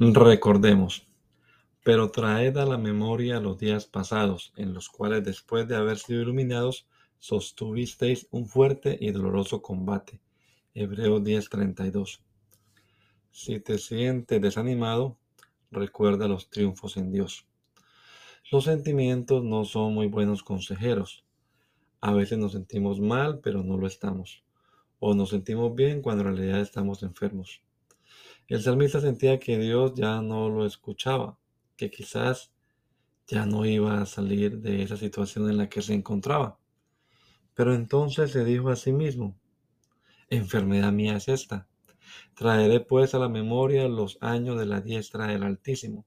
Recordemos, pero traed a la memoria los días pasados, en los cuales después de haber sido iluminados, sostuvisteis un fuerte y doloroso combate. Hebreos 10:32. Si te sientes desanimado, recuerda los triunfos en Dios. Los sentimientos no son muy buenos consejeros. A veces nos sentimos mal, pero no lo estamos. O nos sentimos bien cuando en realidad estamos enfermos. El salmista sentía que Dios ya no lo escuchaba, que quizás ya no iba a salir de esa situación en la que se encontraba. Pero entonces se dijo a sí mismo, enfermedad mía es esta. Traeré pues a la memoria los años de la diestra del Altísimo.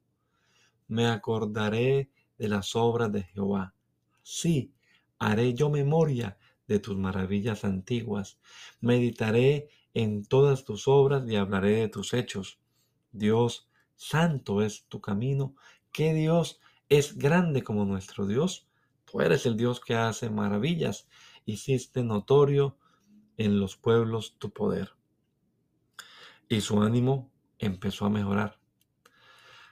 Me acordaré de las obras de Jehová. Sí, haré yo memoria de tus maravillas antiguas. Meditaré en todas tus obras y hablaré de tus hechos. Dios, santo es tu camino. ¿Qué Dios es grande como nuestro Dios? Tú eres el Dios que hace maravillas. Hiciste notorio en los pueblos tu poder. Y su ánimo empezó a mejorar.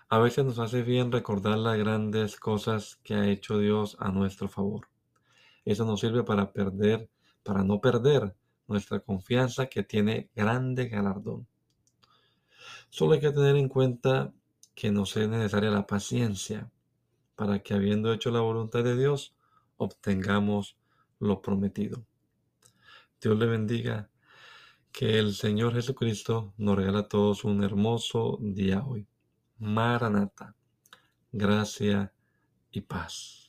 A veces nos hace bien recordar las grandes cosas que ha hecho Dios a nuestro favor. Eso nos sirve para perder, para no perder nuestra confianza que tiene grande galardón. Solo hay que tener en cuenta que nos es necesaria la paciencia para que habiendo hecho la voluntad de Dios, obtengamos lo prometido. Dios le bendiga. Que el Señor Jesucristo nos regala a todos un hermoso día hoy. Maranata. Gracia y paz.